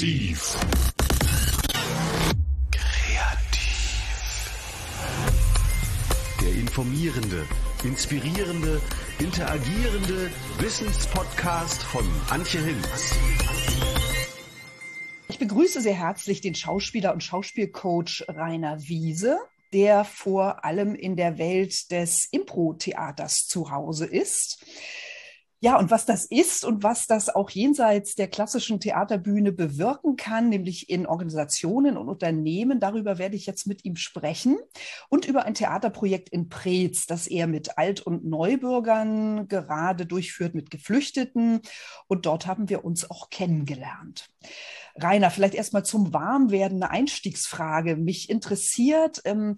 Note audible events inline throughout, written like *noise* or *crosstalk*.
Kreativ. Kreativ. Der informierende, inspirierende, interagierende Wissenspodcast von Antje Hinz. Ich begrüße sehr herzlich den Schauspieler und Schauspielcoach Rainer Wiese, der vor allem in der Welt des Impro-Theaters zu Hause ist. Ja, und was das ist und was das auch jenseits der klassischen Theaterbühne bewirken kann, nämlich in Organisationen und Unternehmen, darüber werde ich jetzt mit ihm sprechen und über ein Theaterprojekt in Preetz, das er mit Alt- und Neubürgern gerade durchführt, mit Geflüchteten. Und dort haben wir uns auch kennengelernt. Rainer, vielleicht erstmal zum Warmwerden eine Einstiegsfrage. Mich interessiert, ähm,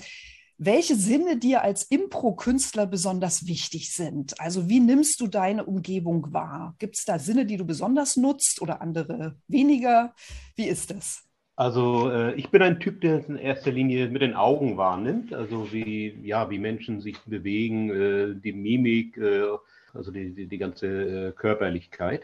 welche Sinne dir als Impro-Künstler besonders wichtig sind. Also wie nimmst du deine Umgebung wahr? Gibt es da Sinne, die du besonders nutzt oder andere weniger? Wie ist das? Also äh, ich bin ein Typ, der es in erster Linie mit den Augen wahrnimmt, also wie, ja, wie Menschen sich bewegen, äh, die Mimik, äh, also die, die, die ganze äh, Körperlichkeit.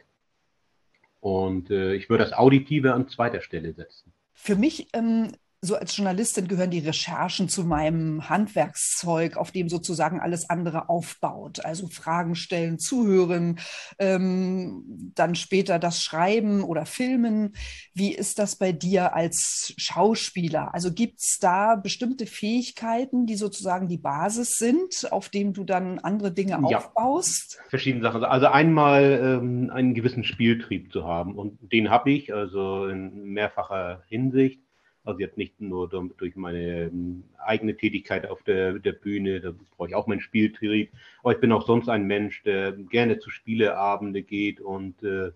Und äh, ich würde das Auditive an zweiter Stelle setzen. Für mich ähm, so als Journalistin gehören die Recherchen zu meinem Handwerkszeug, auf dem sozusagen alles andere aufbaut. Also Fragen stellen, zuhören, ähm, dann später das Schreiben oder Filmen. Wie ist das bei dir als Schauspieler? Also gibt es da bestimmte Fähigkeiten, die sozusagen die Basis sind, auf dem du dann andere Dinge ja, aufbaust? Verschiedene Sachen. Also einmal ähm, einen gewissen Spieltrieb zu haben und den habe ich, also in mehrfacher Hinsicht. Also jetzt nicht nur durch meine ähm, eigene Tätigkeit auf der, der Bühne, da brauche ich auch meinen Spieltrieb, aber ich bin auch sonst ein Mensch, der gerne zu Spieleabende geht und äh,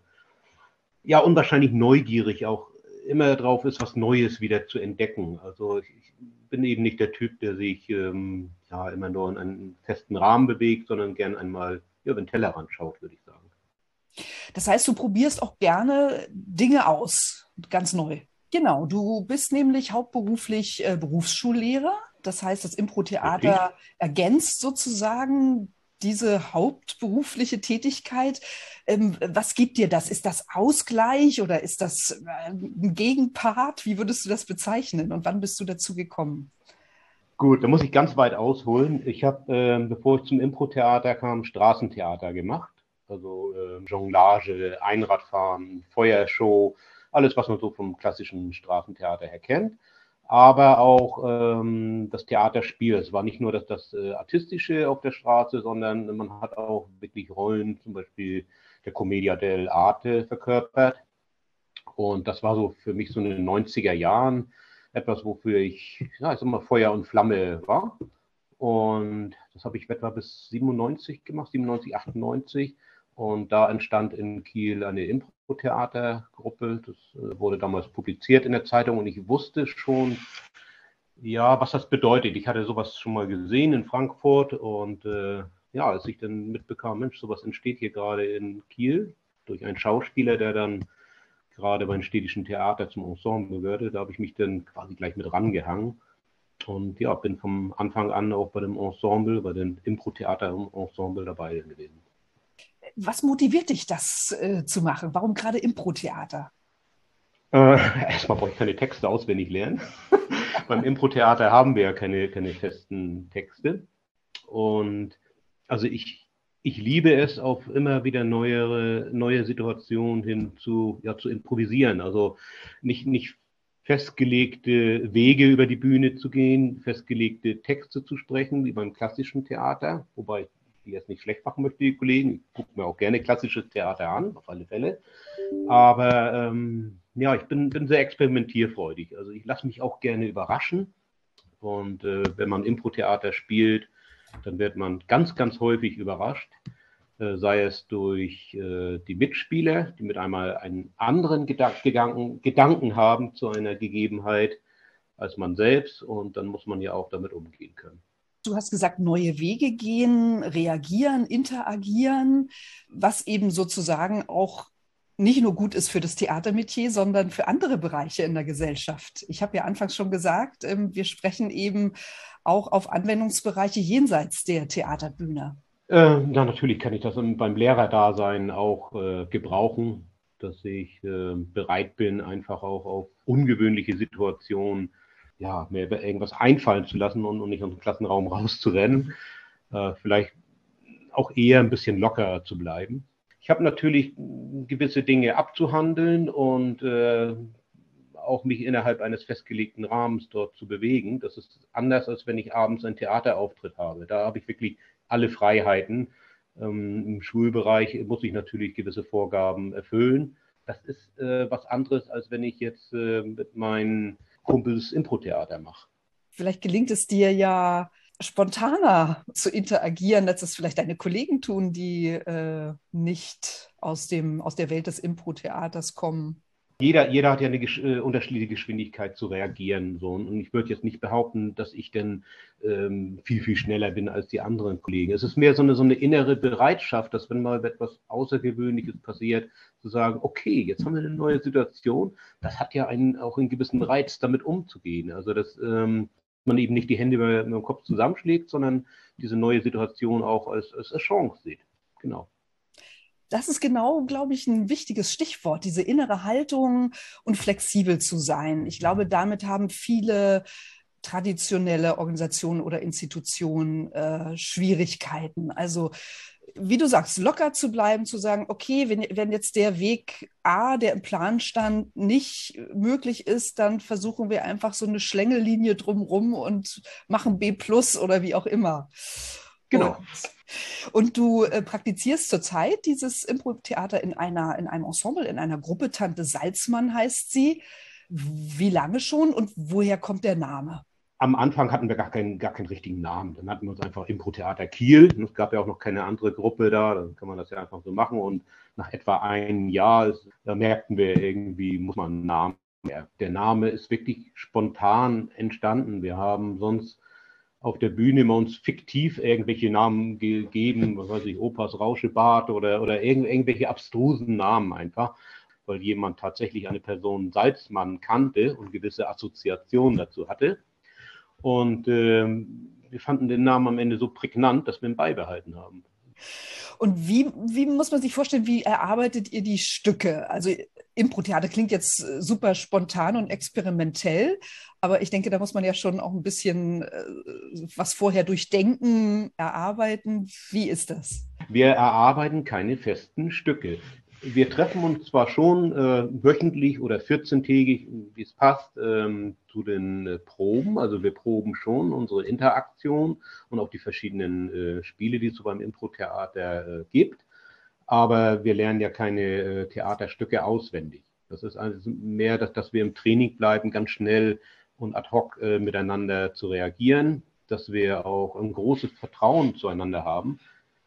ja, unwahrscheinlich neugierig auch immer drauf ist, was Neues wieder zu entdecken. Also ich, ich bin eben nicht der Typ, der sich ähm, ja immer nur in einen festen Rahmen bewegt, sondern gern einmal ja, über den Tellerrand schaut, würde ich sagen. Das heißt, du probierst auch gerne Dinge aus, ganz neu. Genau, du bist nämlich hauptberuflich äh, Berufsschullehrer. Das heißt, das Impro-Theater ergänzt sozusagen diese hauptberufliche Tätigkeit. Ähm, was gibt dir das? Ist das Ausgleich oder ist das äh, ein Gegenpart? Wie würdest du das bezeichnen und wann bist du dazu gekommen? Gut, da muss ich ganz weit ausholen. Ich habe, äh, bevor ich zum Impro-Theater kam, Straßentheater gemacht. Also äh, Jonglage, Einradfahren, Feuershow, alles, was man so vom klassischen Straßentheater her kennt. Aber auch ähm, das Theaterspiel. Es war nicht nur das, das äh, Artistische auf der Straße, sondern man hat auch wirklich Rollen, zum Beispiel der Commedia dell'arte verkörpert. Und das war so für mich so in den 90er Jahren etwas, wofür ich, ja, ich sag mal, Feuer und Flamme war. Und das habe ich etwa bis 97 gemacht, 97, 98. Und da entstand in Kiel eine Impro-Theatergruppe. Das äh, wurde damals publiziert in der Zeitung und ich wusste schon, ja, was das bedeutet. Ich hatte sowas schon mal gesehen in Frankfurt und äh, ja, als ich dann mitbekam, Mensch, sowas entsteht hier gerade in Kiel durch einen Schauspieler, der dann gerade beim städtischen Theater zum Ensemble gehörte, da habe ich mich dann quasi gleich mit rangehangen und ja, bin vom Anfang an auch bei dem Ensemble, bei dem Impro-Theater-Ensemble dabei gewesen. Was motiviert dich, das äh, zu machen? Warum gerade Impro-Theater? Äh, erstmal brauche ich keine Texte auswendig lernen. *laughs* Beim Impro-Theater haben wir ja keine, keine festen Texte. Und also ich, ich liebe es, auf immer wieder neuere, neue Situationen hin zu, ja, zu improvisieren. Also nicht, nicht festgelegte Wege über die Bühne zu gehen, festgelegte Texte zu sprechen, wie beim klassischen Theater, wobei die jetzt nicht schlecht machen möchte, die Kollegen. Ich gucke mir auch gerne klassisches Theater an, auf alle Fälle. Aber ähm, ja, ich bin, bin sehr experimentierfreudig. Also ich lasse mich auch gerne überraschen. Und äh, wenn man Impro-Theater spielt, dann wird man ganz, ganz häufig überrascht. Äh, sei es durch äh, die Mitspieler, die mit einmal einen anderen Gedanken, Gedanken haben zu einer Gegebenheit als man selbst. Und dann muss man ja auch damit umgehen können. Du hast gesagt, neue Wege gehen, reagieren, interagieren, was eben sozusagen auch nicht nur gut ist für das Theatermetier, sondern für andere Bereiche in der Gesellschaft. Ich habe ja anfangs schon gesagt, ähm, wir sprechen eben auch auf Anwendungsbereiche jenseits der Theaterbühne. Äh, ja, natürlich kann ich das beim Lehrerdasein auch äh, gebrauchen. dass ich äh, bereit bin, einfach auch auf ungewöhnliche Situationen ja, mir irgendwas einfallen zu lassen und, und nicht aus dem Klassenraum rauszurennen. Äh, vielleicht auch eher ein bisschen locker zu bleiben. Ich habe natürlich gewisse Dinge abzuhandeln und äh, auch mich innerhalb eines festgelegten Rahmens dort zu bewegen. Das ist anders, als wenn ich abends einen Theaterauftritt habe. Da habe ich wirklich alle Freiheiten. Ähm, Im Schulbereich muss ich natürlich gewisse Vorgaben erfüllen. Das ist äh, was anderes, als wenn ich jetzt äh, mit meinen Kumpels Impro-Theater mache. Vielleicht gelingt es dir ja spontaner zu interagieren, als es vielleicht deine Kollegen tun, die äh, nicht aus, dem, aus der Welt des Impro-Theaters kommen jeder, jeder hat ja eine äh, unterschiedliche Geschwindigkeit zu reagieren. So. Und ich würde jetzt nicht behaupten, dass ich denn ähm, viel, viel schneller bin als die anderen Kollegen. Es ist mehr so eine, so eine innere Bereitschaft, dass wenn mal etwas Außergewöhnliches passiert, zu sagen, okay, jetzt haben wir eine neue Situation. Das hat ja einen, auch einen gewissen Reiz, damit umzugehen. Also, dass ähm, man eben nicht die Hände mit dem Kopf zusammenschlägt, sondern diese neue Situation auch als, als Chance sieht. Genau das ist genau, glaube ich, ein wichtiges Stichwort, diese innere Haltung und flexibel zu sein. Ich glaube, damit haben viele traditionelle Organisationen oder Institutionen äh, Schwierigkeiten. Also wie du sagst, locker zu bleiben, zu sagen, okay, wenn, wenn jetzt der Weg A, der im Plan stand, nicht möglich ist, dann versuchen wir einfach so eine Schlängellinie drumrum und machen B plus oder wie auch immer. Genau. Und und du äh, praktizierst zurzeit dieses Impro-Theater in, einer, in einem Ensemble, in einer Gruppe. Tante Salzmann heißt sie. Wie lange schon und woher kommt der Name? Am Anfang hatten wir gar keinen, gar keinen richtigen Namen. Dann hatten wir uns einfach Impro-Theater Kiel. Es gab ja auch noch keine andere Gruppe da. Dann kann man das ja einfach so machen. Und nach etwa einem Jahr da merkten wir irgendwie, muss man einen Namen. Ja, der Name ist wirklich spontan entstanden. Wir haben sonst auf der Bühne immer uns fiktiv irgendwelche Namen gegeben, was weiß ich, Opas Rauschebart oder, oder irgend, irgendwelche abstrusen Namen einfach, weil jemand tatsächlich eine Person Salzmann kannte und gewisse Assoziationen dazu hatte. Und äh, wir fanden den Namen am Ende so prägnant, dass wir ihn beibehalten haben. Und wie, wie muss man sich vorstellen, wie erarbeitet ihr die Stücke? Also Impro-Theater klingt jetzt äh, super spontan und experimentell, aber ich denke, da muss man ja schon auch ein bisschen äh, was vorher durchdenken, erarbeiten. Wie ist das? Wir erarbeiten keine festen Stücke. Wir treffen uns zwar schon äh, wöchentlich oder 14-tägig, wie es passt, ähm, zu den äh, Proben. Also wir proben schon unsere Interaktion und auch die verschiedenen äh, Spiele, die es so beim Impro-Theater äh, gibt aber wir lernen ja keine äh, Theaterstücke auswendig. Das ist also mehr, dass, dass wir im Training bleiben, ganz schnell und ad hoc äh, miteinander zu reagieren, dass wir auch ein großes Vertrauen zueinander haben.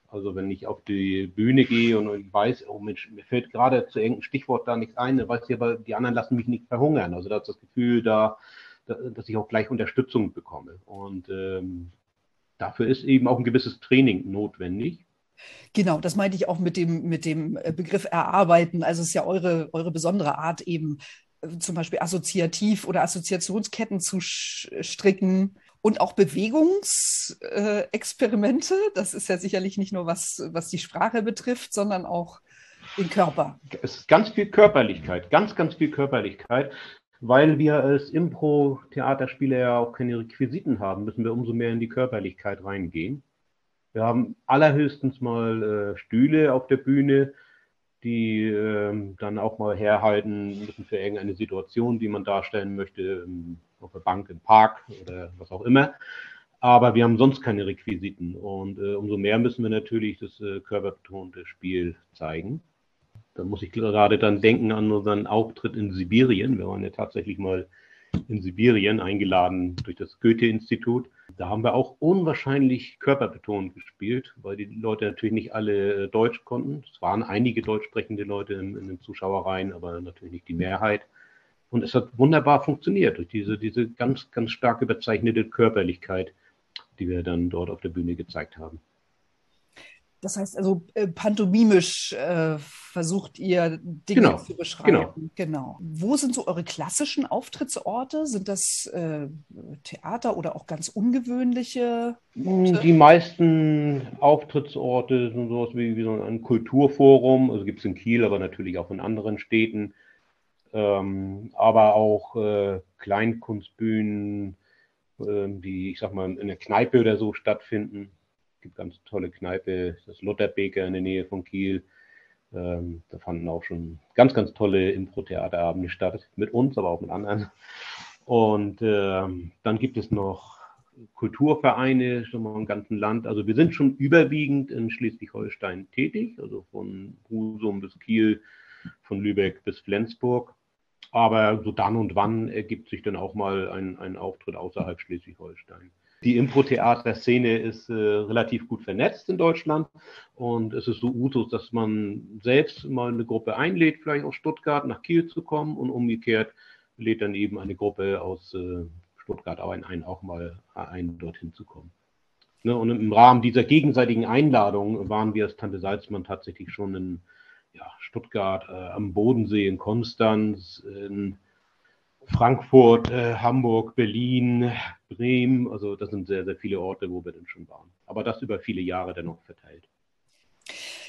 Also wenn ich auf die Bühne gehe und ich weiß, oh Mensch, mir fällt gerade zu irgendeinem Stichwort da nichts ein, dann weiß ich aber, die anderen lassen mich nicht verhungern. Also da ist das Gefühl da, dass ich auch gleich Unterstützung bekomme. Und ähm, dafür ist eben auch ein gewisses Training notwendig. Genau, das meinte ich auch mit dem, mit dem äh, Begriff erarbeiten. Also es ist ja eure, eure besondere Art, eben äh, zum Beispiel assoziativ oder Assoziationsketten zu stricken und auch Bewegungsexperimente. Das ist ja sicherlich nicht nur was, was die Sprache betrifft, sondern auch den Körper. Es ist ganz viel Körperlichkeit, ganz, ganz viel Körperlichkeit. Weil wir als Impro-Theaterspieler ja auch keine Requisiten haben, müssen wir umso mehr in die Körperlichkeit reingehen. Wir haben allerhöchstens mal äh, Stühle auf der Bühne, die äh, dann auch mal herhalten müssen für irgendeine Situation, die man darstellen möchte, ähm, auf der Bank im Park oder was auch immer. Aber wir haben sonst keine Requisiten und äh, umso mehr müssen wir natürlich das äh, körperbetonte Spiel zeigen. Da muss ich gerade dann denken an unseren Auftritt in Sibirien. Wir waren ja tatsächlich mal in Sibirien eingeladen durch das Goethe-Institut. Da haben wir auch unwahrscheinlich körperbetont gespielt, weil die Leute natürlich nicht alle äh, Deutsch konnten. Es waren einige deutsch sprechende Leute in, in den Zuschauereien, aber natürlich nicht die Mehrheit. Und es hat wunderbar funktioniert durch diese, diese ganz, ganz stark überzeichnete Körperlichkeit, die wir dann dort auf der Bühne gezeigt haben. Das heißt also äh, pantomimisch äh, versucht ihr Dinge Genau, zu beschreiben. genau. genau. Wo sind so eure klassischen Auftrittsorte? Sind das äh, Theater oder auch ganz ungewöhnliche? Orte? Die meisten Auftrittsorte sind sowas wie, wie so ein Kulturforum, also gibt es in Kiel, aber natürlich auch in anderen Städten. Ähm, aber auch äh, Kleinkunstbühnen, ähm, die, ich sag mal, in der Kneipe oder so stattfinden. Gibt ganz tolle Kneipe, das Lotterbeker in der Nähe von Kiel. Ähm, da fanden auch schon ganz, ganz tolle Impro-Theaterabende statt, mit uns, aber auch mit anderen. Und ähm, dann gibt es noch Kulturvereine schon mal im ganzen Land. Also wir sind schon überwiegend in Schleswig-Holstein tätig, also von Husum bis Kiel, von Lübeck bis Flensburg. Aber so dann und wann ergibt sich dann auch mal ein, ein Auftritt außerhalb Schleswig-Holstein. Die Impro-Theater-Szene ist äh, relativ gut vernetzt in Deutschland und es ist so Usus, dass man selbst mal eine Gruppe einlädt, vielleicht aus Stuttgart nach Kiel zu kommen und umgekehrt lädt dann eben eine Gruppe aus äh, Stuttgart auch ein, auch mal ein, dorthin zu kommen. Ne, und im Rahmen dieser gegenseitigen Einladung waren wir als Tante Salzmann tatsächlich schon in ja, Stuttgart, äh, am Bodensee, in Konstanz, in Frankfurt, äh, Hamburg, Berlin, Bremen. Also das sind sehr, sehr viele Orte, wo wir dann schon waren. Aber das über viele Jahre dennoch verteilt.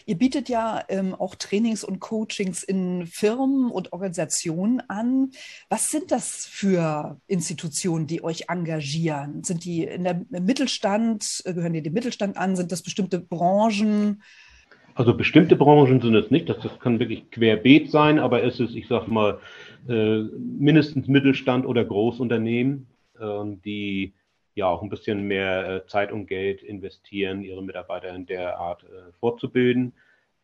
Ihr bietet ja ähm, auch Trainings und Coachings in Firmen und Organisationen an. Was sind das für Institutionen, die euch engagieren? Sind die in der, im Mittelstand, äh, gehören die dem Mittelstand an? Sind das bestimmte Branchen? Also bestimmte Branchen sind es nicht, das, das kann wirklich querbeet sein, aber es ist, ich sag mal, äh, mindestens Mittelstand oder Großunternehmen, äh, die ja auch ein bisschen mehr äh, Zeit und Geld investieren, ihre Mitarbeiter in der Art äh, fortzubilden.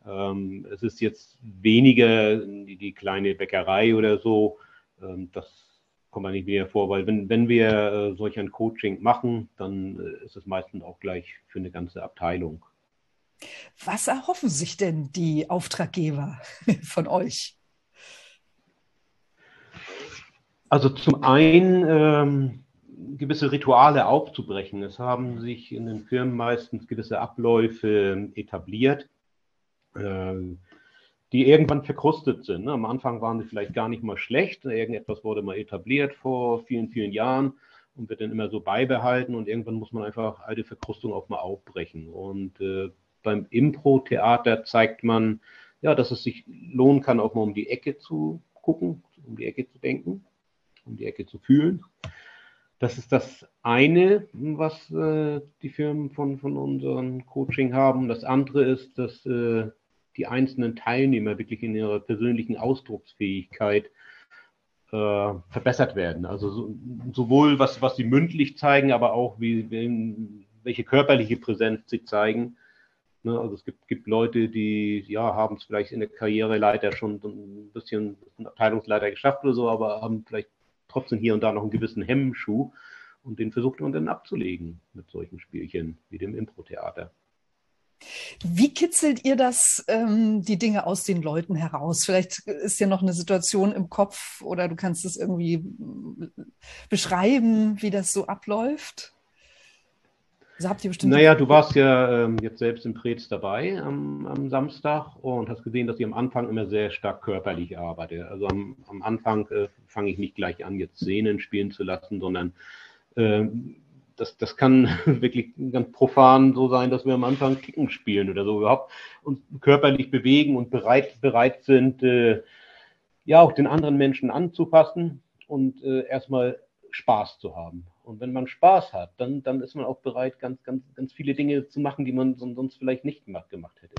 Ähm, es ist jetzt weniger die, die kleine Bäckerei oder so, ähm, das kommt man nicht mehr vor, weil wenn, wenn wir solch ein Coaching machen, dann ist es meistens auch gleich für eine ganze Abteilung. Was erhoffen sich denn die Auftraggeber *laughs* von euch? Also zum einen ähm, gewisse Rituale aufzubrechen. Es haben sich in den Firmen meistens gewisse Abläufe etabliert, äh, die irgendwann verkrustet sind. Ne? Am Anfang waren sie vielleicht gar nicht mal schlecht. Irgendetwas wurde mal etabliert vor vielen, vielen Jahren und wird dann immer so beibehalten und irgendwann muss man einfach alte Verkrustungen auch mal aufbrechen. Und äh, beim Impro-Theater zeigt man, ja, dass es sich lohnen kann, auch mal um die Ecke zu gucken, um die Ecke zu denken, um die Ecke zu fühlen. Das ist das eine, was äh, die Firmen von, von unserem Coaching haben. Das andere ist, dass äh, die einzelnen Teilnehmer wirklich in ihrer persönlichen Ausdrucksfähigkeit äh, verbessert werden. Also so, sowohl was, was sie mündlich zeigen, aber auch wie, wie, welche körperliche Präsenz sie zeigen. Ne, also es gibt, gibt Leute, die ja, haben es vielleicht in der Karriereleiter schon ein bisschen Abteilungsleiter geschafft oder so, aber haben vielleicht trotzdem hier und da noch einen gewissen Hemmschuh und den versucht man dann abzulegen mit solchen Spielchen wie dem Impro-Theater. Wie kitzelt ihr das, ähm, die Dinge aus den Leuten heraus? Vielleicht ist ja noch eine Situation im Kopf oder du kannst es irgendwie beschreiben, wie das so abläuft. Also habt ihr bestimmt naja, du warst ja ähm, jetzt selbst im Preetz dabei am, am, Samstag und hast gesehen, dass ich am Anfang immer sehr stark körperlich arbeite. Also am, am Anfang äh, fange ich nicht gleich an, jetzt Szenen spielen zu lassen, sondern äh, das, das kann *laughs* wirklich ganz profan so sein, dass wir am Anfang Kicken spielen oder so überhaupt und körperlich bewegen und bereit, bereit sind, äh, ja, auch den anderen Menschen anzupassen und äh, erstmal Spaß zu haben. Und wenn man Spaß hat, dann, dann ist man auch bereit, ganz, ganz, ganz viele Dinge zu machen, die man sonst vielleicht nicht gemacht, gemacht hätte.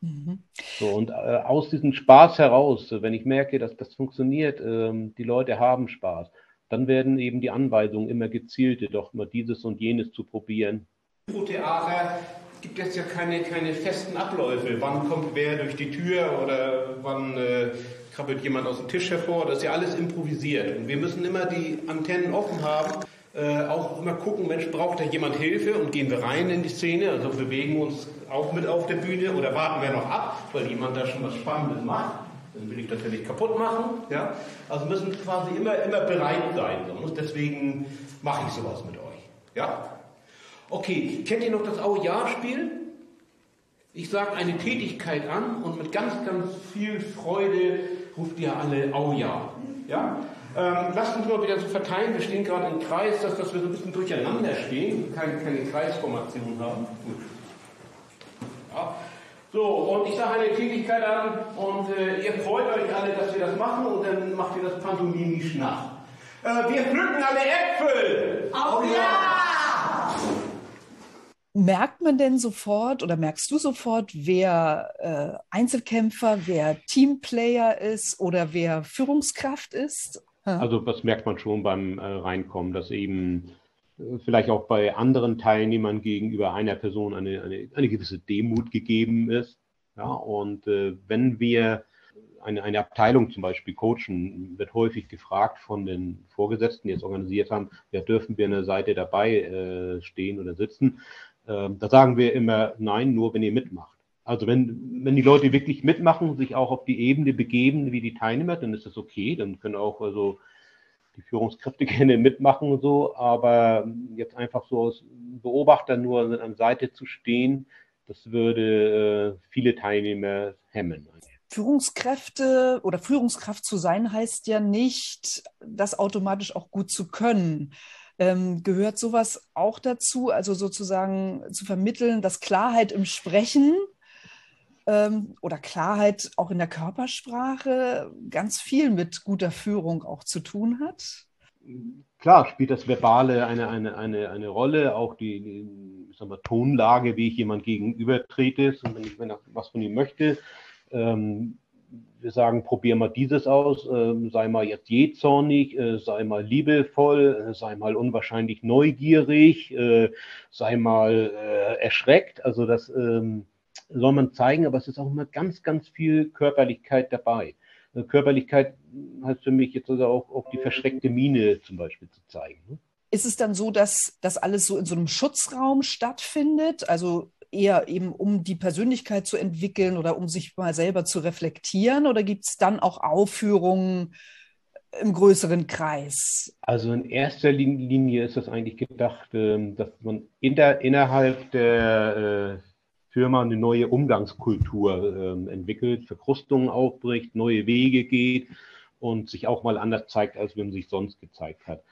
Mhm. So, und äh, aus diesem Spaß heraus, wenn ich merke, dass das funktioniert, ähm, die Leute haben Spaß, dann werden eben die Anweisungen immer gezielte, doch mal dieses und jenes zu probieren. Im Theater gibt es ja keine, keine festen Abläufe. Wann kommt wer durch die Tür oder wann äh, krabbelt jemand aus dem Tisch hervor. Das ist ja alles improvisiert. Und wir müssen immer die Antennen offen haben, äh, auch immer gucken, Mensch, braucht da jemand Hilfe und gehen wir rein in die Szene, also bewegen wir uns auch mit auf der Bühne oder warten wir noch ab, weil jemand da schon was Spannendes macht. Dann will ich das ja nicht kaputt machen. Ja? Also müssen quasi immer, immer bereit sein. Und deswegen mache ich sowas mit euch. Ja? Okay, kennt ihr noch das Aue-Jahr-Spiel? Ich sage eine Tätigkeit an und mit ganz, ganz viel Freude ruft ihr alle Au ja. Ähm, lasst uns mal wieder so verteilen. Wir stehen gerade im Kreis, dass, dass wir so ein bisschen durcheinander stehen, keine, keine Kreisformation haben. Ja. So, und ich sage eine Tätigkeit an und äh, ihr freut euch alle, dass wir das machen und dann macht ihr das pantomimisch nach. Äh, wir pflücken alle Äpfel! Oh ja! Merkt man denn sofort oder merkst du sofort, wer äh, Einzelkämpfer, wer Teamplayer ist oder wer Führungskraft ist? Also das merkt man schon beim äh, Reinkommen, dass eben äh, vielleicht auch bei anderen Teilnehmern gegenüber einer Person eine, eine, eine gewisse Demut gegeben ist. Ja, und äh, wenn wir eine, eine Abteilung zum Beispiel coachen, wird häufig gefragt von den Vorgesetzten, die es organisiert haben, ja, dürfen wir eine Seite dabei äh, stehen oder sitzen. Ähm, da sagen wir immer, nein, nur wenn ihr mitmacht. Also wenn, wenn die Leute wirklich mitmachen, sich auch auf die Ebene begeben wie die Teilnehmer, dann ist das okay. Dann können auch also die Führungskräfte *laughs* gerne mitmachen und so. Aber jetzt einfach so als Beobachter nur an Seite zu stehen, das würde äh, viele Teilnehmer hemmen. Führungskräfte oder Führungskraft zu sein heißt ja nicht, das automatisch auch gut zu können. Ähm, gehört sowas auch dazu, also sozusagen zu vermitteln, dass Klarheit im Sprechen ähm, oder Klarheit auch in der Körpersprache ganz viel mit guter Führung auch zu tun hat? Klar spielt das Verbale eine, eine, eine, eine Rolle, auch die, die ich sag Tonlage, wie ich jemand gegenüber trete, wenn ich wenn er was von ihm möchte. Ähm, wir sagen, probier mal dieses aus, äh, sei mal jetzt jähzornig, äh, sei mal liebevoll, äh, sei mal unwahrscheinlich neugierig, äh, sei mal äh, erschreckt. Also das ähm, soll man zeigen, aber es ist auch immer ganz, ganz viel Körperlichkeit dabei. Äh, Körperlichkeit heißt für mich jetzt also auch, auch die verschreckte Miene zum Beispiel zu zeigen. Ne? Ist es dann so, dass das alles so in so einem Schutzraum stattfindet? Also eher eben um die Persönlichkeit zu entwickeln oder um sich mal selber zu reflektieren? Oder gibt es dann auch Aufführungen im größeren Kreis? Also in erster Linie ist das eigentlich gedacht, ähm, dass man in der, innerhalb der äh, Firma eine neue Umgangskultur äh, entwickelt, Verkrustungen aufbricht, neue Wege geht und sich auch mal anders zeigt, als wenn sich sonst gezeigt hat.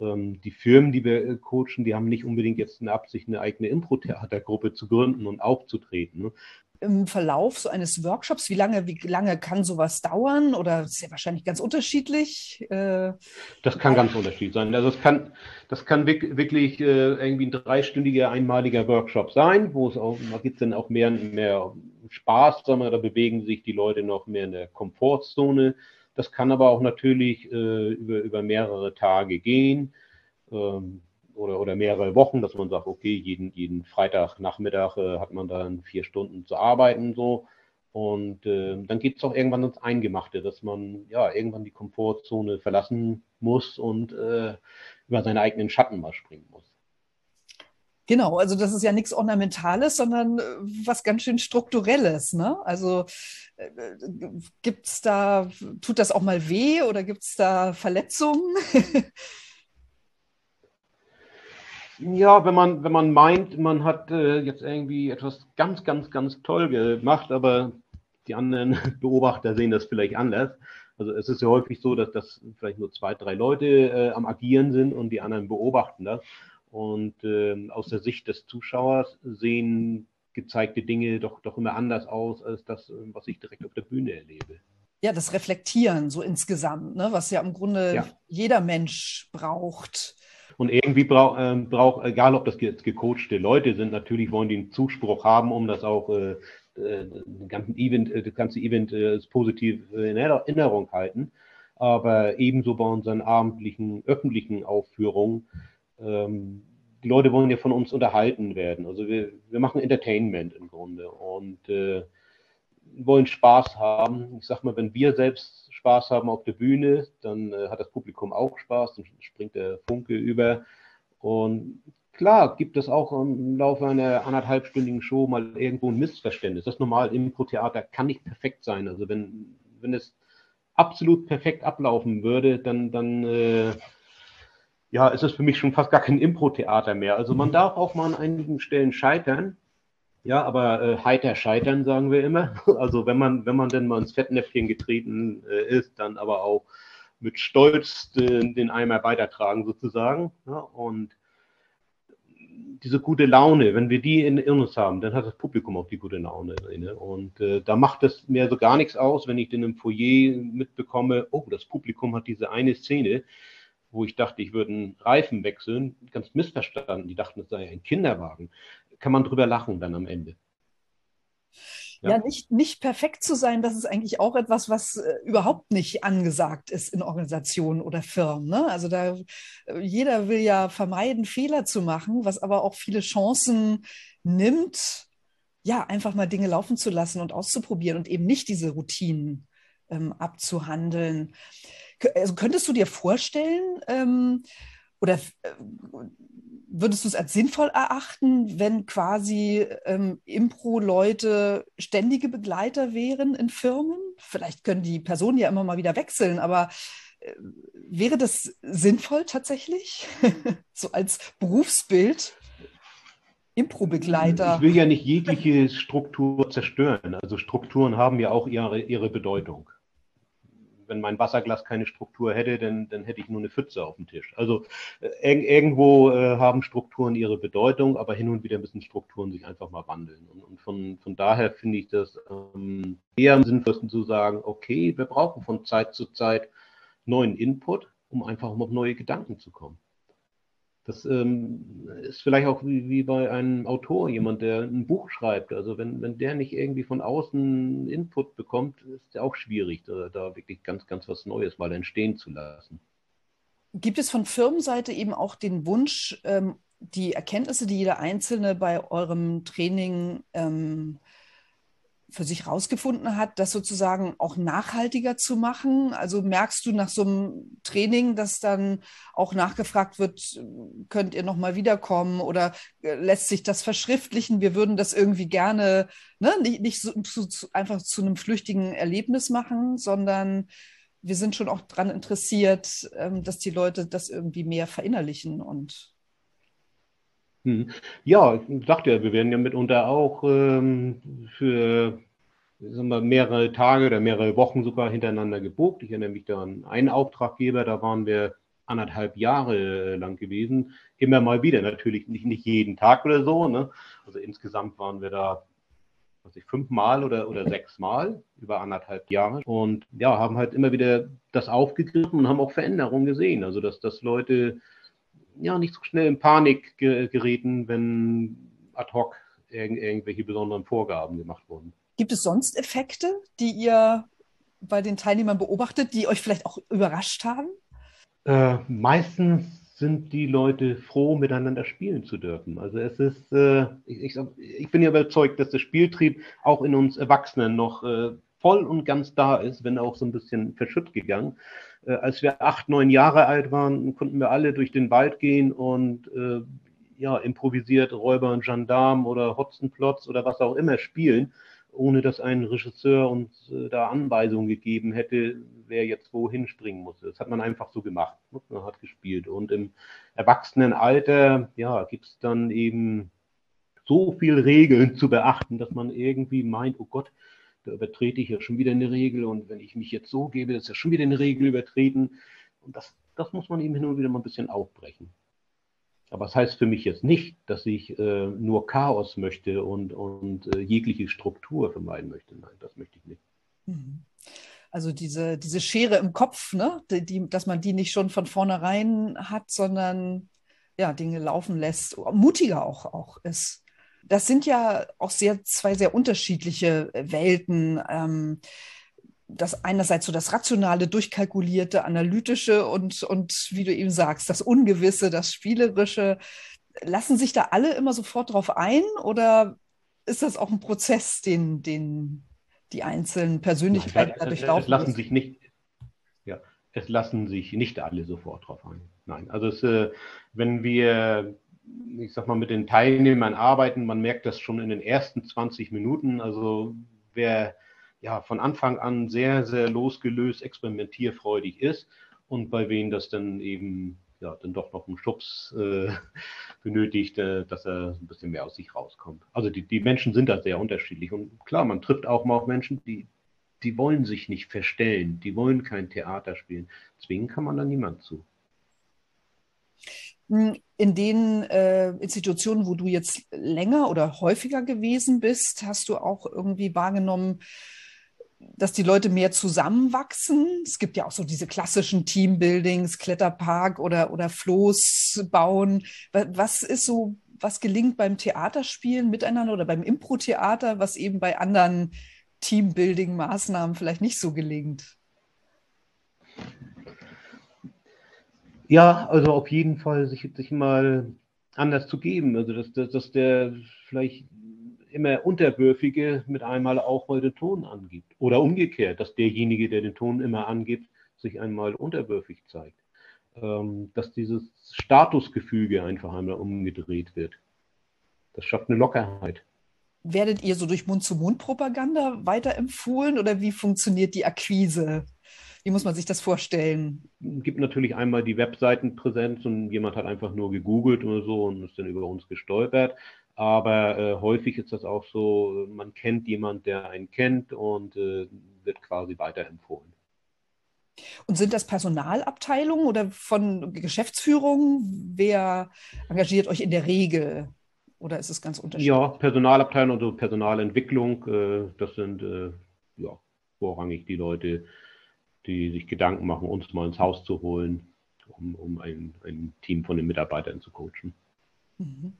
Ähm, die Firmen, die wir äh, coachen, die haben nicht unbedingt jetzt eine Absicht, eine eigene Impro-Theatergruppe zu gründen und aufzutreten. Ne? Im Verlauf so eines Workshops, wie lange, wie lange kann sowas dauern? Oder ist ja wahrscheinlich ganz unterschiedlich? Äh, das kann ganz unterschiedlich sein. Also es kann, das kann wirklich äh, irgendwie ein dreistündiger, einmaliger Workshop sein, wo es auch, da gibt es dann auch mehr, mehr Spaß, sagen wir, da bewegen sich die Leute noch mehr in der Komfortzone. Das kann aber auch natürlich äh, über, über mehrere Tage gehen ähm, oder, oder mehrere Wochen, dass man sagt, okay, jeden, jeden Freitagnachmittag äh, hat man dann vier Stunden zu arbeiten so. Und äh, dann geht es auch irgendwann ins Eingemachte, dass man ja irgendwann die Komfortzone verlassen muss und äh, über seine eigenen Schatten mal springen muss. Genau, also das ist ja nichts Ornamentales, sondern äh, was ganz schön Strukturelles. Ne? Also äh, gibt es da, tut das auch mal weh oder gibt es da Verletzungen? *laughs* ja, wenn man, wenn man meint, man hat äh, jetzt irgendwie etwas ganz, ganz, ganz toll gemacht, aber die anderen *laughs* Beobachter sehen das vielleicht anders. Also es ist ja häufig so, dass das vielleicht nur zwei, drei Leute äh, am Agieren sind und die anderen beobachten das. Und äh, aus der Sicht des Zuschauers sehen gezeigte Dinge doch, doch immer anders aus als das, was ich direkt auf der Bühne erlebe. Ja, das Reflektieren so insgesamt, ne, was ja im Grunde ja. jeder Mensch braucht. Und irgendwie braucht, äh, brauch, egal ob das jetzt gecoachte Leute sind, natürlich wollen die einen Zuspruch haben, um das auch äh, äh, den ganzen Event, äh, das ganze Event äh, positiv in Erinnerung halten. Aber ebenso bei unseren abendlichen, öffentlichen Aufführungen ähm, die Leute wollen ja von uns unterhalten werden. Also wir, wir machen Entertainment im Grunde und äh, wollen Spaß haben. Ich sag mal, wenn wir selbst Spaß haben auf der Bühne, dann äh, hat das Publikum auch Spaß, dann springt der Funke über. Und klar gibt es auch im Laufe einer anderthalbstündigen Show mal irgendwo ein Missverständnis. Das ist normal, Impro-Theater kann nicht perfekt sein. Also wenn, wenn es absolut perfekt ablaufen würde, dann, dann äh, ja, ist es für mich schon fast gar kein Impro-Theater mehr. Also man mhm. darf auch mal an einigen Stellen scheitern. Ja, aber äh, heiter scheitern, sagen wir immer. *laughs* Also wenn man, wenn man denn mal ins Fettnäpfchen getreten äh, ist, dann aber auch mit Stolz den, den Eimer weitertragen sozusagen. Ja, und diese gute Laune, wenn wir die in, in, uns haben, dann hat das Publikum auch die gute Laune inne. Und äh, da macht es mir so gar nichts aus, wenn ich dann im Foyer mitbekomme, oh, das Publikum hat diese eine Szene, wo ich dachte, ich würde einen Reifen wechseln, ganz missverstanden. Die dachten, es sei ein Kinderwagen. Kann man drüber lachen dann am Ende. Ja, ja nicht, nicht perfekt zu sein, das ist eigentlich auch etwas, was äh, überhaupt nicht angesagt ist in Organisationen oder Firmen. Ne? Also da äh, jeder will ja vermeiden, Fehler zu machen, was aber auch viele Chancen nimmt, ja, einfach mal Dinge laufen zu lassen und auszuprobieren und eben nicht diese Routinen ähm, abzuhandeln. Also könntest du dir vorstellen, ähm, oder äh, würdest du es als sinnvoll erachten, wenn quasi ähm, Impro-Leute ständige Begleiter wären in Firmen? Vielleicht können die Personen ja immer mal wieder wechseln, aber äh, wäre das sinnvoll tatsächlich? *laughs* so als Berufsbild? Impro-Begleiter. Ich will ja nicht jegliche Struktur zerstören. Also Strukturen haben ja auch ihre, ihre Bedeutung wenn mein Wasserglas keine Struktur hätte, dann, dann hätte ich nur eine Pfütze auf dem Tisch. Also äh, irgendwo äh, haben Strukturen ihre Bedeutung, aber hin und wieder müssen Strukturen sich einfach mal wandeln. Und, und von, von daher finde ich das ähm, eher am sinnvollsten zu sagen, okay, wir brauchen von Zeit zu Zeit neuen Input, um einfach um auf neue Gedanken zu kommen. Das ähm, ist vielleicht auch wie, wie, bei einem Autor, jemand, der ein Buch schreibt. Also wenn, wenn der nicht irgendwie von außen Input bekommt, ist ja auch schwierig, da, da wirklich ganz, ganz was Neues mal entstehen zu lassen. Gibt es von Firmenseite eben auch den Wunsch, ähm, die Erkenntnisse, die jeder Einzelne bei eurem Training ähm, für sich rausgefunden hat, das sozusagen auch nachhaltiger zu machen? Also merkst du nach so einem Training, dass dann auch nachgefragt wird, könnt ihr nochmal wiederkommen oder äh, lässt sich das verschriftlichen? Wir würden das irgendwie gerne ne, nicht, nicht so, zu, einfach zu einem flüchtigen Erlebnis machen, sondern wir sind schon auch daran interessiert, ähm, dass die Leute das irgendwie mehr verinnerlichen und. Ja, ich sagte ja, wir werden ja mitunter auch ähm, für sagen wir, mehrere Tage oder mehrere Wochen sogar hintereinander gebucht. Ich erinnere mich da an einen Auftraggeber, da waren wir anderthalb Jahre lang gewesen. Immer mal wieder, natürlich nicht, nicht jeden Tag oder so. Ne? Also insgesamt waren wir da was ich, fünfmal oder, oder sechsmal über anderthalb Jahre und ja, haben halt immer wieder das aufgegriffen und haben auch Veränderungen gesehen. Also dass, dass Leute ja, nicht so schnell in Panik gerieten, wenn ad hoc irg irgendwelche besonderen Vorgaben gemacht wurden. Gibt es sonst Effekte, die ihr bei den Teilnehmern beobachtet, die euch vielleicht auch überrascht haben? Äh, meistens sind die Leute froh, miteinander spielen zu dürfen. Also es ist, äh, ich, ich, bin ja überzeugt, dass der Spieltrieb auch in uns Erwachsenen noch äh, voll und ganz da ist, wenn auch so ein bisschen verschütt gegangen. Äh, als wir acht, neun Jahre alt waren, konnten wir alle durch den Wald gehen und äh, ja, improvisiert Räuber und Gendarm oder Hotzenplotz oder was auch immer spielen, ohne dass ein Regisseur uns äh, da Anweisungen gegeben hätte, wer jetzt wohin springen muss. Das hat man einfach so gemacht. Man hat gespielt. Und im Erwachsenenalter, ja, gibt es dann eben so viele Regeln zu beachten, dass man irgendwie meint, oh Gott, da übertrete ich ja schon wieder eine Regel und wenn ich mich jetzt so gebe, ist ja schon wieder eine Regel übertreten. Und das, das muss man eben hin und wieder mal ein bisschen aufbrechen. Aber das heißt für mich jetzt nicht, dass ich äh, nur Chaos möchte und, und äh, jegliche Struktur vermeiden möchte. Nein, das möchte ich nicht. Mhm. Also diese, diese Schere im Kopf, ne? Die, die, dass man die nicht schon von vornherein hat, sondern ja, Dinge laufen lässt, mutiger auch, auch ist das sind ja auch sehr, zwei sehr unterschiedliche äh, Welten. Ähm, das einerseits so das rationale, durchkalkulierte, analytische und, und wie du eben sagst, das Ungewisse, das Spielerische. Lassen sich da alle immer sofort drauf ein oder ist das auch ein Prozess, den, den die einzelnen Persönlichkeiten Nein, dadurch laufen? Es lassen sich nicht, ja, es lassen sich nicht alle sofort drauf ein. Nein, also es, äh, wenn wir ich sag mal, mit den Teilnehmern arbeiten. Man merkt das schon in den ersten 20 Minuten. Also wer ja von Anfang an sehr, sehr losgelöst experimentierfreudig ist und bei wem das dann eben ja, dann doch noch einen Schubs äh, *laughs* benötigt, äh, dass er ein bisschen mehr aus sich rauskommt. Also die, die Menschen sind da sehr unterschiedlich. Und klar, man trifft auch mal auf Menschen, die, die wollen sich nicht verstellen, die wollen kein Theater spielen. Zwingen kann man da niemand zu. Hm, in den äh, Institutionen, wo du jetzt länger oder häufiger gewesen bist, hast du auch irgendwie wahrgenommen, dass die Leute mehr zusammenwachsen. Es gibt ja auch so diese klassischen Teambuildings, Kletterpark oder, oder Floß bauen. Was ist so, was gelingt beim Theaterspielen miteinander oder beim Impro-Theater, was eben bei anderen Teambuilding-Maßnahmen vielleicht nicht so gelingt? Ja, also auf jeden Fall sich, sich mal anders zu geben. Also dass, dass, dass der vielleicht immer Unterwürfige mit einmal auch mal den Ton angibt. Oder umgekehrt, dass derjenige, der den Ton immer angibt, sich einmal unterwürfig zeigt. Ähm, dass dieses Statusgefüge einfach einmal umgedreht wird. Das schafft eine Lockerheit. Werdet ihr so durch Mund-zu-Mund-Propaganda weiterempfohlen oder wie funktioniert die Akquise? Wie muss man sich das vorstellen? Es gibt natürlich einmal die Webseitenpräsenz und jemand hat einfach nur gegoogelt oder so und ist dann über uns gestolpert. Aber äh, häufig ist das auch so, man kennt jemand, der einen kennt und äh, wird quasi weiterempfohlen. Und sind das Personalabteilungen oder von Geschäftsführung? Wer engagiert euch in der Regel? Oder ist es ganz unterschiedlich? Ja, Personalabteilung, also Personalentwicklung, äh, das sind äh, ja, vorrangig die Leute, die sich Gedanken machen, uns mal ins Haus zu holen, um, um ein, ein Team von den Mitarbeitern zu coachen. Mhm.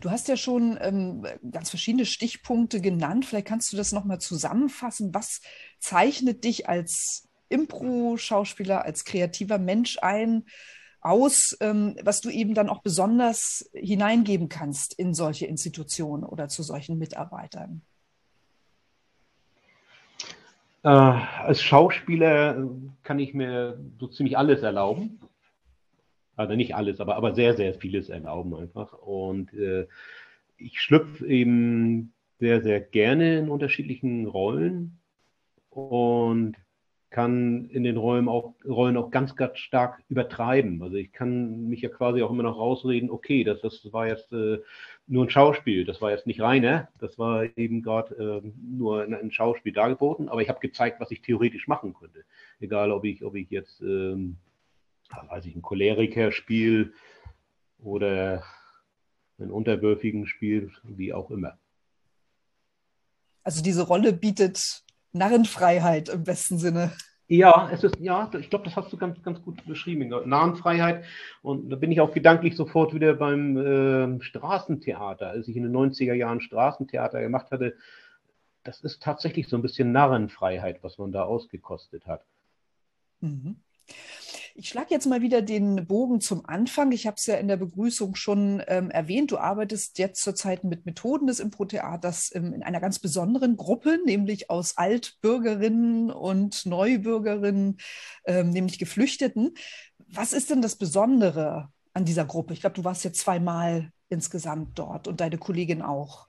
Du hast ja schon ähm, ganz verschiedene Stichpunkte genannt. Vielleicht kannst du das nochmal zusammenfassen. Was zeichnet dich als Impro-Schauspieler, als kreativer Mensch ein, aus, ähm, was du eben dann auch besonders hineingeben kannst in solche Institutionen oder zu solchen Mitarbeitern? Äh, als Schauspieler kann ich mir so ziemlich alles erlauben also nicht alles, aber, aber sehr, sehr vieles erlauben einfach. Und äh, ich schlüpfe eben sehr, sehr gerne in unterschiedlichen Rollen und kann in den Rollen auch, Rollen auch ganz, ganz stark übertreiben. Also ich kann mich ja quasi auch immer noch rausreden, okay, das, das war jetzt äh, nur ein Schauspiel, das war jetzt nicht reiner, das war eben gerade äh, nur ein, ein, Schauspiel dargeboten, aber ich habe gezeigt, was ich theoretisch machen könnte. Egal, ob ich, ob ich jetzt ähm, weiß ich, ein Choleriker-Spiel oder ein unterwürfigen Spiel, wie auch immer. Also diese Rolle bietet Narrenfreiheit im besten Sinne. Ja, es ist, ja, ich glaube, das hast du ganz, ganz gut beschrieben. Narrenfreiheit. Und da bin ich auch gedanklich sofort wieder beim äh, Straßentheater. Als ich in den 90er Jahren Straßentheater gemacht hatte, das ist tatsächlich so ein bisschen Narrenfreiheit, was man da ausgekostet hat. Mhm. Ich schlage jetzt mal wieder den Bogen zum Anfang. Ich habe es ja in der Begrüßung schon ähm, erwähnt. Du arbeitest jetzt zurzeit mit Methoden des Impro-Theaters ähm, in einer ganz besonderen Gruppe, nämlich aus Altbürgerinnen und Neubürgerinnen, ähm, nämlich Geflüchteten. Was ist denn das Besondere an dieser Gruppe? Ich glaube, du warst jetzt zweimal insgesamt dort und deine Kollegin auch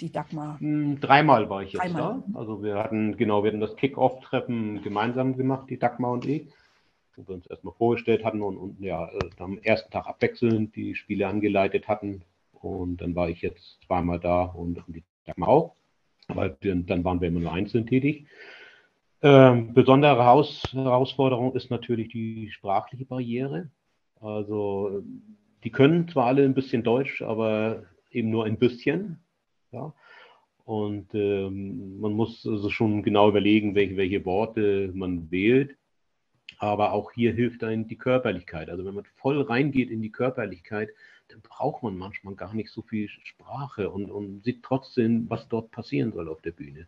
die Dagmar? Hm, dreimal war ich jetzt Dreimal. da. Also wir hatten, genau, wir hatten das Kick-Off-Treffen gemeinsam gemacht, die Dagmar und ich wo wir uns erstmal vorgestellt hatten und, und ja, äh, am ersten Tag abwechselnd die Spiele angeleitet hatten. Und dann war ich jetzt zweimal da und die Dagmar auch. Aber dann waren wir immer nur einzeln tätig. Ähm, besondere Haus Herausforderung ist natürlich die sprachliche Barriere. Also die können zwar alle ein bisschen Deutsch, aber eben nur ein bisschen. Ja. Und ähm, man muss also schon genau überlegen, welche, welche Worte man wählt. Aber auch hier hilft einem die Körperlichkeit. Also wenn man voll reingeht in die Körperlichkeit, dann braucht man manchmal gar nicht so viel Sprache und, und sieht trotzdem, was dort passieren soll auf der Bühne.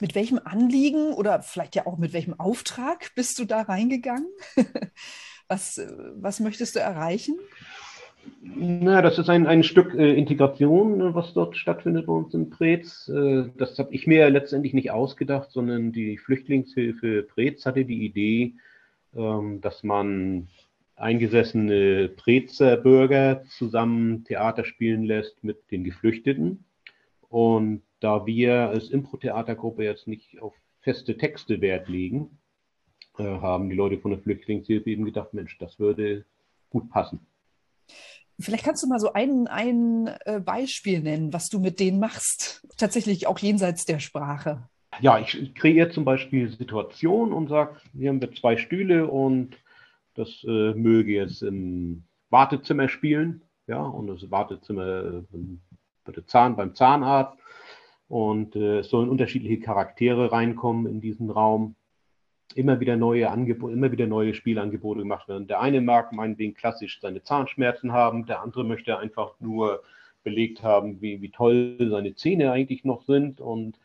Mit welchem Anliegen oder vielleicht ja auch mit welchem Auftrag bist du da reingegangen? *laughs* was, was möchtest du erreichen? Na, das ist ein, ein Stück äh, Integration, äh, was dort stattfindet bei uns in Preetz. Äh, das habe ich mir letztendlich nicht ausgedacht, sondern die Flüchtlingshilfe Preetz hatte die Idee, ähm, dass man eingesessene Preetzer Bürger zusammen Theater spielen lässt mit den Geflüchteten. Und da wir als Impro-Theatergruppe jetzt nicht auf feste Texte Wert legen, äh, haben die Leute von der Flüchtlingshilfe eben gedacht, Mensch, das würde gut passen. Vielleicht kannst du mal so ein, ein äh, Beispiel nennen, was du mit denen machst, tatsächlich auch jenseits der Sprache. Ja, ich kreiere zum Beispiel Situationen und sage, hier haben wir zwei Stühle und das äh, möge jetzt im Wartezimmer spielen. Ja, und das Wartezimmer äh, Zahn, beim Zahnarzt. Und äh, es sollen unterschiedliche Charaktere reinkommen in diesen Raum immer wieder neue Angebote, immer wieder neue Spielangebote gemacht werden. Der eine mag meinetwegen klassisch seine Zahnschmerzen haben, der andere möchte einfach nur belegt haben, wie, wie toll seine Zähne eigentlich noch sind und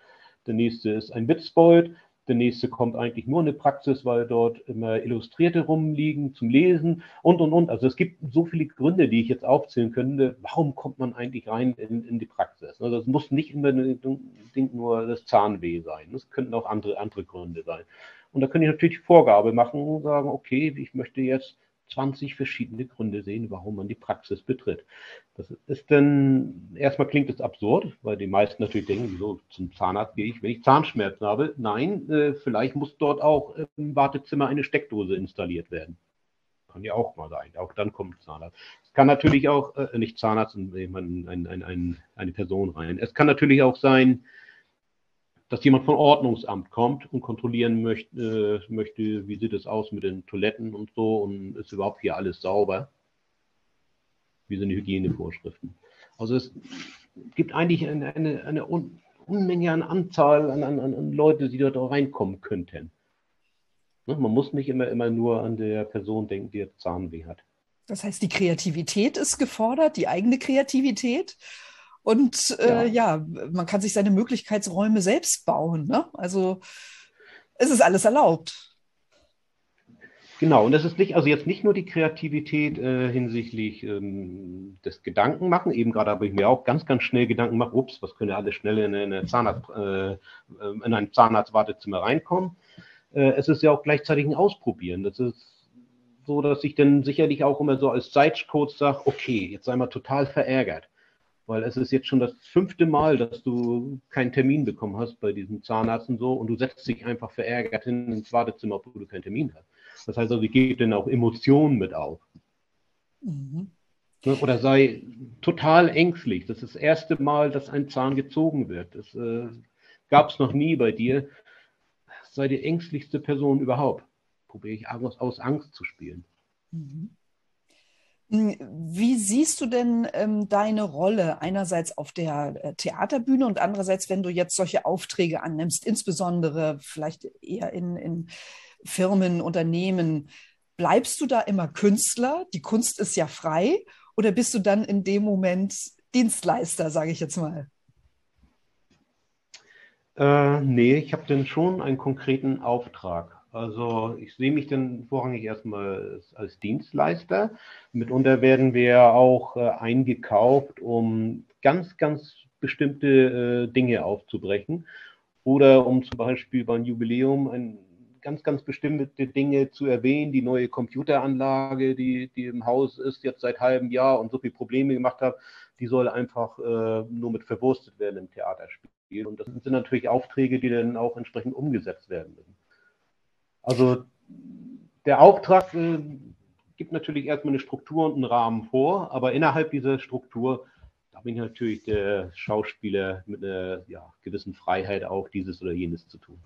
der nächste ist ein Witzbold. Der nächste kommt eigentlich nur in eine Praxis, weil dort immer Illustrierte rumliegen zum Lesen und, und, und. Also es gibt so viele Gründe, die ich jetzt aufzählen könnte. Warum kommt man eigentlich rein in, in die Praxis? Also es muss nicht immer nur das Zahnweh sein. Es könnten auch andere, andere Gründe sein. Und da kann ich natürlich Vorgabe machen und sagen, okay, ich möchte jetzt 20 verschiedene Gründe sehen, warum man die Praxis betritt. Das ist dann, erstmal klingt es absurd, weil die meisten natürlich denken, wieso zum Zahnarzt gehe ich, wenn ich Zahnschmerzen habe. Nein, äh, vielleicht muss dort auch im Wartezimmer eine Steckdose installiert werden. Kann ja auch mal sein. Auch dann kommt Zahnarzt. Es kann natürlich auch, äh, nicht Zahnarzt, ein, ein, ein, eine Person rein. Es kann natürlich auch sein, dass jemand vom Ordnungsamt kommt und kontrollieren möchte, äh, möchte, wie sieht es aus mit den Toiletten und so und ist überhaupt hier alles sauber? Wie sind die Hygienevorschriften? Also es gibt eigentlich eine, eine, eine Unmenge an Anzahl an, an, an Leute, die dort reinkommen könnten. Ne, man muss nicht immer, immer nur an der Person denken, die jetzt Zahnweh hat. Das heißt, die Kreativität ist gefordert, die eigene Kreativität. Und äh, ja. ja. man kann sich seine Möglichkeitsräume selbst bauen. Ne? Also es ist alles erlaubt. Genau, und das ist nicht, also jetzt nicht nur die Kreativität äh, hinsichtlich ähm, des Gedankenmachen, eben gerade habe ich mir auch ganz, ganz schnell Gedanken gemacht, ups, was könnte alles schnell in, eine Zahnarzt, äh, in ein Zahnarztwartezimmer reinkommen. Äh, es ist ja auch gleichzeitig ein Ausprobieren. Das ist so, dass ich dann sicherlich auch immer so als Zeitcoach sage, okay, jetzt sei mal total verärgert. Weil es ist jetzt schon das fünfte Mal, dass du keinen Termin bekommen hast bei diesem Zahnarzt und so und du setzt dich einfach verärgert hin ins Wartezimmer, obwohl du keinen Termin hast. Das heißt also, ich gebe dann auch Emotionen mit auf. Mhm. Ne, oder sei total ängstlich. Das ist das erste Mal, dass ein Zahn gezogen wird. Das äh, gab es noch nie bei dir. Sei die ängstlichste Person überhaupt. Probiere ich aus, aus Angst zu spielen. Mhm. Hm, wie siehst du denn ähm, deine Rolle einerseits auf der äh, Theaterbühne und andererseits, wenn du jetzt solche Aufträge annimmst, insbesondere vielleicht eher in, in Firmen, Unternehmen? Bleibst du da immer Künstler? Die Kunst ist ja frei. Oder bist du dann in dem Moment Dienstleister, sage ich jetzt mal? Äh, nee, ich habe dann schon einen konkreten Auftrag. Also ich sehe mich dann vorrangig erstmal als Dienstleister. Mitunter werden wir auch äh, eingekauft, um ganz, ganz bestimmte äh, Dinge aufzubrechen oder um zum Beispiel beim Jubiläum ein, ganz, ganz bestimmte Dinge zu erwähnen. Die neue Computeranlage, die, die im Haus ist, jetzt seit halbem Jahr und so viele Probleme gemacht hat, die soll einfach äh, nur mit verwurstet werden im Theaterspiel. Und das sind natürlich Aufträge, die dann auch entsprechend umgesetzt werden müssen. Also der Auftrag äh, gibt natürlich erstmal eine Struktur und einen Rahmen vor, aber innerhalb dieser Struktur da bin ich natürlich der Schauspieler mit einer ja, gewissen Freiheit auch dieses oder jenes zu tun.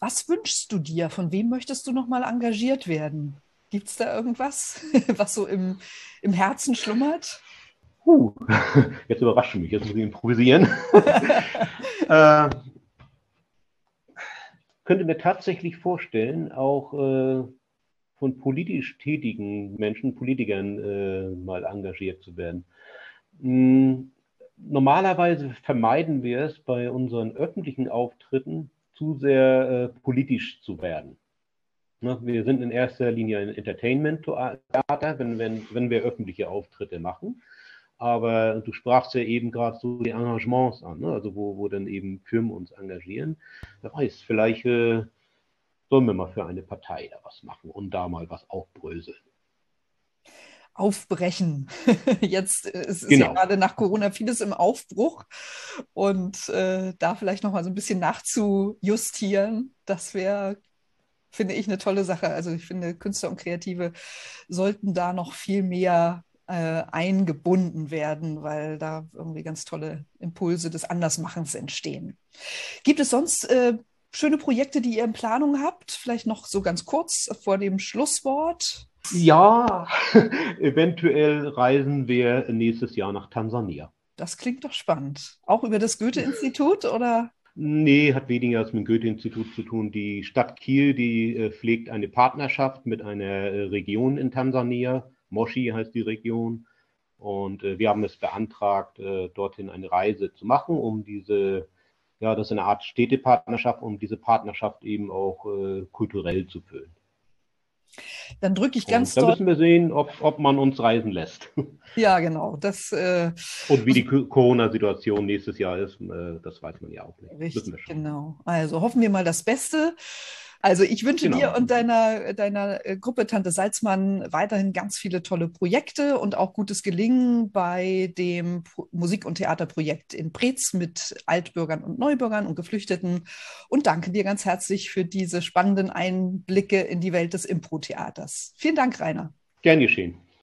Was wünschst du dir? Von wem möchtest du nochmal engagiert werden? Gibt es da irgendwas, *laughs* was so im, im Herzen schlummert? Uh, *laughs* jetzt überrascht mich, jetzt muss ich improvisieren. *laughs* äh, könnte mir tatsächlich vorstellen, auch äh, von politisch tätigen Menschen, Politikern äh, mal engagiert zu werden. Hm, normalerweise vermeiden wir es bei unseren öffentlichen Auftritten zu sehr äh, politisch zu werden. Ne, wir sind in erster Linie ein Entertainment-Theater, wenn, wenn, wenn wir öffentliche Auftritte machen. Aber du sprachst ja eben gerade so die Engagements an, ne? also wo, wo dann eben Firmen uns engagieren. Wer weiß, vielleicht äh, sollen wir mal für eine Partei da was machen und da mal was aufbröseln. Aufbrechen. *laughs* Jetzt ist, genau. ja gerade nach Corona vieles im Aufbruch und äh, da vielleicht noch mal so ein bisschen nachzujustieren, das wäre finde ich eine tolle Sache. Also ich finde, Künstler und Kreative sollten da noch viel mehr äh, eingebunden werden, weil da irgendwie ganz tolle Impulse des Andersmachens entstehen. Gibt es sonst äh, schöne Projekte, die ihr in Planung habt? Vielleicht noch so ganz kurz vor dem Schlusswort. Ja, *laughs* eventuell reisen wir nächstes Jahr nach Tansania. Das klingt doch spannend. Auch über das Goethe-Institut oder? Nee, hat weniger mit dem Goethe-Institut zu tun. Die Stadt Kiel, die äh, pflegt eine Partnerschaft mit einer äh, Region in Tansania. Moshi heißt die Region. Und äh, wir haben es beantragt, äh, dorthin eine Reise zu machen, um diese, ja, das ist eine Art Städtepartnerschaft, um diese Partnerschaft eben auch äh, kulturell zu füllen. Dann drücke ich ganz und Da müssen wir sehen, ob, ob man uns reisen lässt. *laughs* Ja, genau. Das, äh, und wie die Corona-Situation nächstes Jahr ist, äh, das weiß man ja auch nicht. Richtig, genau. Also hoffen wir mal das Beste. Also ich wünsche genau. dir und deiner, deiner äh, Gruppe Tante Salzmann weiterhin ganz viele tolle Projekte und auch gutes Gelingen bei dem Musik- und Theaterprojekt in Preetz mit Altbürgern und Neubürgern und Geflüchteten. Und danke dir ganz herzlich für diese spannenden Einblicke in die Welt des Impro-Theaters. Vielen Dank, Rainer. Gern geschehen.